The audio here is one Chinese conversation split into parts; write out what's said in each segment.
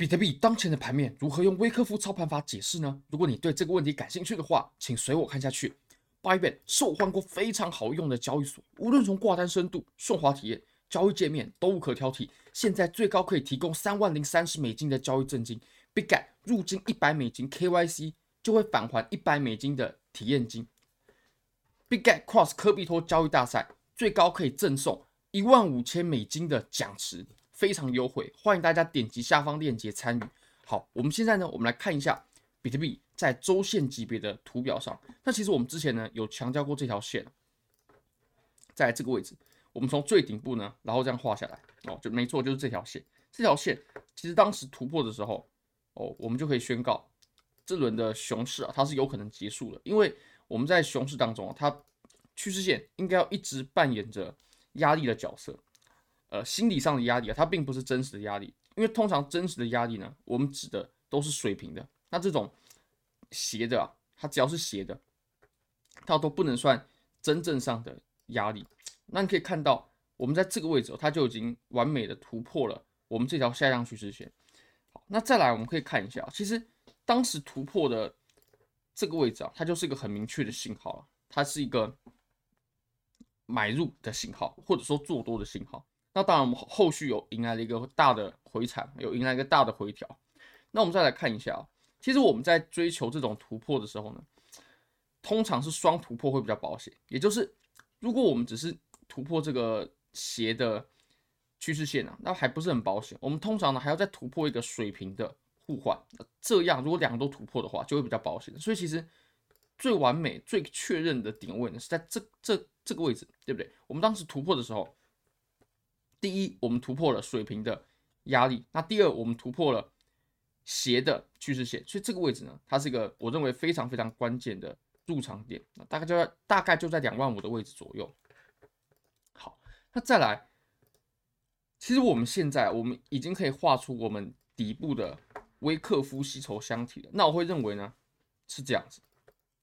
比特币当前的盘面如何用威科夫操盘法解释呢？如果你对这个问题感兴趣的话，请随我看下去。Bybit 是我换过非常好用的交易所，无论从挂单深度、顺滑体验、交易界面都无可挑剔。现在最高可以提供三万零三十美金的交易赠金，Bigget 入金一百美金 KYC 就会返还一百美金的体验金。Bigget Cross 科比托交易大赛最高可以赠送一万五千美金的奖池。非常优惠，欢迎大家点击下方链接参与。好，我们现在呢，我们来看一下比特币在周线级别的图表上。那其实我们之前呢有强调过这条线，在这个位置，我们从最顶部呢，然后这样画下来哦，就没错，就是这条线。这条线其实当时突破的时候，哦，我们就可以宣告这轮的熊市啊，它是有可能结束了，因为我们在熊市当中啊，它趋势线应该要一直扮演着压力的角色。呃，心理上的压力啊，它并不是真实的压力，因为通常真实的压力呢，我们指的都是水平的。那这种斜的啊，它只要是斜的，它都不能算真正上的压力。那你可以看到，我们在这个位置，它就已经完美的突破了我们这条下降趋势线。好，那再来我们可以看一下，其实当时突破的这个位置啊，它就是一个很明确的信号了，它是一个买入的信号，或者说做多的信号。那当然，我们后续有迎来了一个大的回踩，有迎来一个大的回调。那我们再来看一下，其实我们在追求这种突破的时候呢，通常是双突破会比较保险。也就是，如果我们只是突破这个斜的趋势线啊，那还不是很保险。我们通常呢还要再突破一个水平的互换，这样如果两个都突破的话，就会比较保险。所以其实最完美、最确认的点位呢是在这这这个位置，对不对？我们当时突破的时候。第一，我们突破了水平的压力。那第二，我们突破了斜的趋势线。所以这个位置呢，它是一个我认为非常非常关键的入场点。大概就在大概就在两万五的位置左右。好，那再来，其实我们现在我们已经可以画出我们底部的威克夫吸筹箱体了。那我会认为呢是这样子，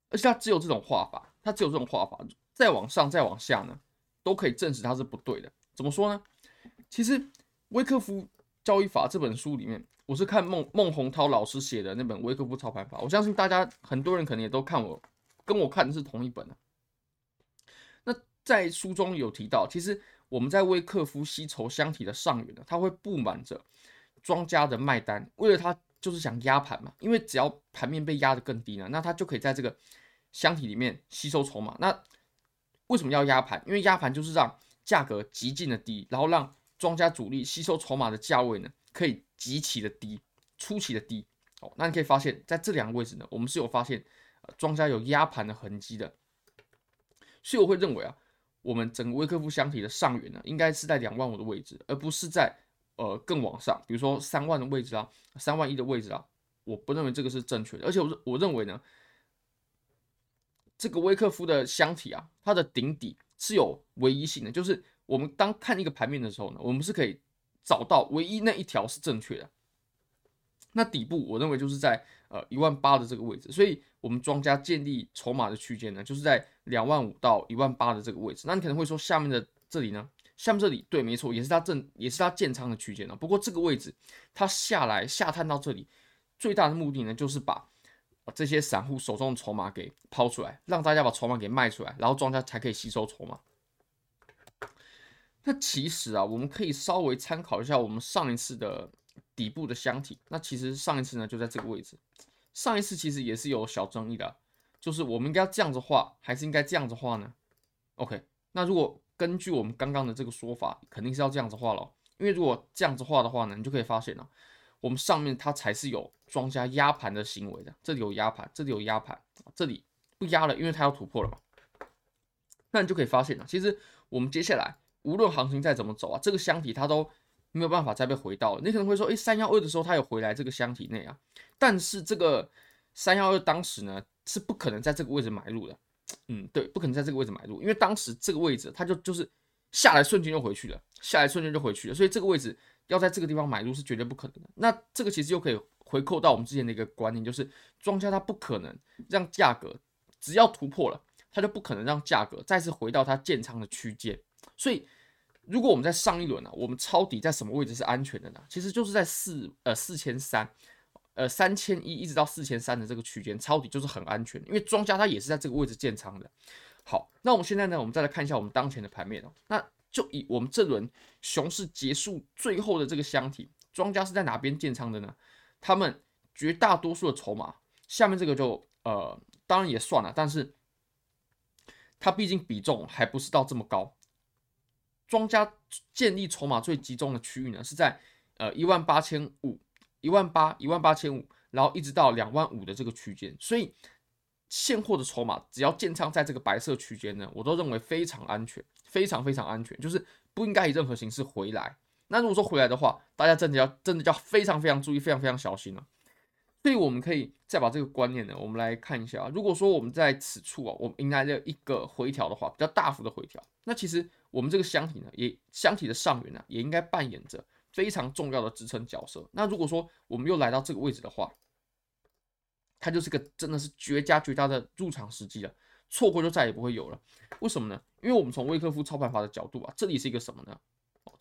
而且它只有这种画法，它只有这种画法，再往上再往下呢，都可以证实它是不对的。怎么说呢？其实《威克夫交易法》这本书里面，我是看孟孟宏涛老师写的那本《威克夫操盘法》，我相信大家很多人可能也都看我，跟我看的是同一本的。那在书中有提到，其实我们在威克夫吸筹箱体的上缘呢，它会布满着庄家的卖单，为了它就是想压盘嘛，因为只要盘面被压得更低呢，那它就可以在这个箱体里面吸收筹码。那为什么要压盘？因为压盘就是让价格极尽的低，然后让庄家主力吸收筹码的价位呢，可以极其的低，出奇的低。哦，那你可以发现，在这两个位置呢，我们是有发现，呃，庄家有压盘的痕迹的。所以我会认为啊，我们整个威克夫箱体的上缘呢，应该是在两万五的位置，而不是在呃更往上，比如说三万的位置啊，三万一的位置啊。我不认为这个是正确的，而且我我认为呢，这个威克夫的箱体啊，它的顶底是有唯一性的，就是。我们当看一个盘面的时候呢，我们是可以找到唯一那一条是正确的。那底部我认为就是在呃一万八的这个位置，所以我们庄家建立筹码的区间呢，就是在两万五到一万八的这个位置。那你可能会说下面的这里呢，下面这里对，没错，也是它正也是它建仓的区间呢。不过这个位置它下来下探到这里，最大的目的呢，就是把这些散户手中的筹码给抛出来，让大家把筹码给卖出来，然后庄家才可以吸收筹码。那其实啊，我们可以稍微参考一下我们上一次的底部的箱体。那其实上一次呢，就在这个位置。上一次其实也是有小争议的，就是我们应该这样子画，还是应该这样子画呢？OK，那如果根据我们刚刚的这个说法，肯定是要这样子画了。因为如果这样子画的话呢，你就可以发现了，我们上面它才是有庄家压盘的行为的。这里有压盘，这里有压盘，这里不压了，因为它要突破了嘛。那你就可以发现了，其实我们接下来。无论行情再怎么走啊，这个箱体它都没有办法再被回到了。你可能会说，诶，三幺二的时候它有回来这个箱体内啊，但是这个三幺二当时呢是不可能在这个位置买入的。嗯，对，不可能在这个位置买入，因为当时这个位置它就就是下来瞬间就回去了，下来瞬间就回去了，所以这个位置要在这个地方买入是绝对不可能的。那这个其实又可以回扣到我们之前的一个观念，就是庄家他不可能让价格只要突破了，他就不可能让价格再次回到它建仓的区间，所以。如果我们在上一轮呢、啊，我们抄底在什么位置是安全的呢？其实就是在四呃四千三，呃三千一一直到四千三的这个区间抄底就是很安全，因为庄家他也是在这个位置建仓的。好，那我们现在呢，我们再来看一下我们当前的盘面哦。那就以我们这轮熊市结束最后的这个箱体，庄家是在哪边建仓的呢？他们绝大多数的筹码，下面这个就呃当然也算了，但是它毕竟比重还不是到这么高。庄家建立筹码最集中的区域呢，是在呃一万八千五、一万八、一万八千五，然后一直到两万五的这个区间。所以现货的筹码只要建仓在这个白色区间呢，我都认为非常安全，非常非常安全，就是不应该以任何形式回来。那如果说回来的话，大家真的要真的要非常非常注意，非常非常小心了。所以我们可以再把这个观念呢，我们来看一下啊。如果说我们在此处啊，我们迎来了一个回调的话，比较大幅的回调，那其实我们这个箱体呢，也箱体的上缘呢，也应该扮演着非常重要的支撑角色。那如果说我们又来到这个位置的话，它就是个真的是绝佳绝佳的入场时机了，错过就再也不会有了。为什么呢？因为我们从威克夫操盘法的角度啊，这里是一个什么呢？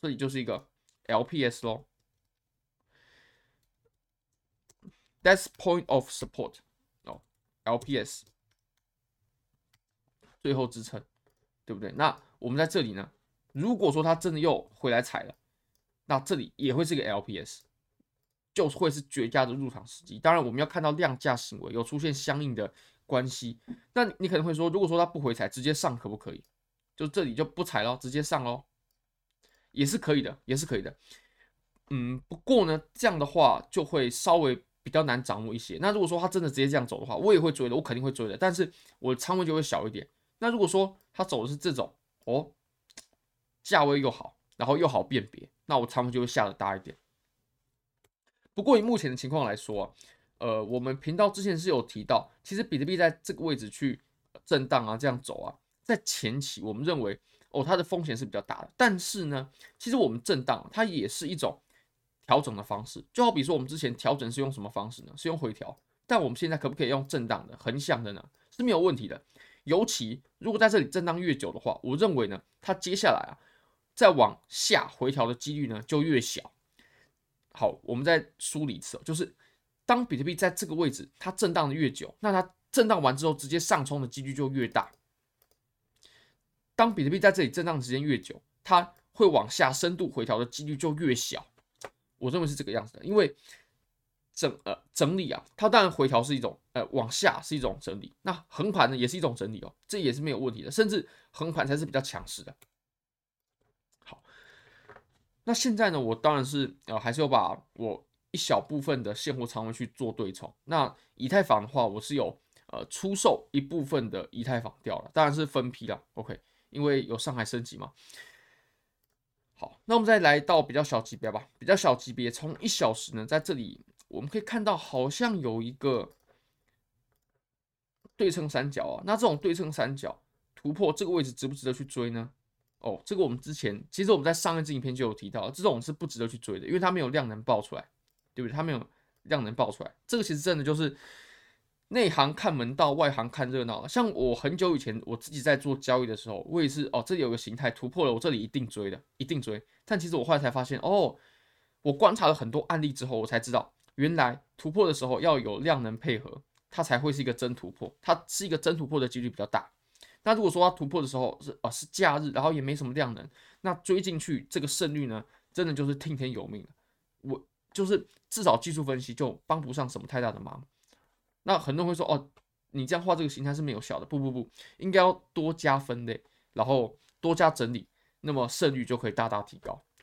这里就是一个 LPS 喽。That's point of support 哦，LPS 最后支撑，对不对？那我们在这里呢，如果说它真的又回来踩了，那这里也会是个 LPS，就会是绝佳的入场时机。当然，我们要看到量价行为有出现相应的关系。那你可能会说，如果说它不回踩，直接上可不可以？就这里就不踩了，直接上喽，也是可以的，也是可以的。嗯，不过呢，这样的话就会稍微。比较难掌握一些。那如果说他真的直接这样走的话，我也会追的，我肯定会追的。但是我的仓位就会小一点。那如果说他走的是这种哦，价位又好，然后又好辨别，那我仓位就会下的大一点。不过以目前的情况来说啊，呃，我们频道之前是有提到，其实比特币在这个位置去震荡啊，这样走啊，在前期我们认为哦，它的风险是比较大的。但是呢，其实我们震荡它也是一种。调整的方式，就好比说我们之前调整是用什么方式呢？是用回调，但我们现在可不可以用震荡的、横向的呢？是没有问题的。尤其如果在这里震荡越久的话，我认为呢，它接下来啊，再往下回调的几率呢就越小。好，我们再梳理一次，就是当比特币在这个位置它震荡的越久，那它震荡完之后直接上冲的几率就越大。当比特币在这里震荡时间越久，它会往下深度回调的几率就越小。我认为是这个样子的，因为整呃整理啊，它当然回调是一种呃往下是一种整理，那横盘呢也是一种整理哦，这也是没有问题的，甚至横盘才是比较强势的。好，那现在呢，我当然是呃还是要把我一小部分的现货仓位去做对冲。那以太坊的话，我是有呃出售一部分的以太坊掉了，当然是分批了，OK，因为有上海升级嘛。好，那我们再来到比较小级别吧。比较小级别，从一小时呢，在这里我们可以看到，好像有一个对称三角啊。那这种对称三角突破这个位置，值不值得去追呢？哦，这个我们之前其实我们在上一支影片就有提到，这种是不值得去追的，因为它没有量能爆出来，对不对？它没有量能爆出来，这个其实真的就是。内行看门道，外行看热闹。像我很久以前，我自己在做交易的时候，我也是哦，这里有个形态突破了，我这里一定追的，一定追。但其实我后来才发现，哦，我观察了很多案例之后，我才知道，原来突破的时候要有量能配合，它才会是一个真突破。它是一个真突破的几率比较大。那如果说它突破的时候是啊是假日，然后也没什么量能，那追进去这个胜率呢，真的就是听天由命了。我就是至少技术分析就帮不上什么太大的忙。那很多人会说哦，你这样画这个形态是没有效的。不不不，应该要多加分类，然后多加整理，那么胜率就可以大大提高。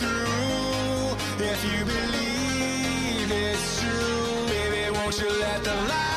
through if you believe it's true. Baby, won't you let the light?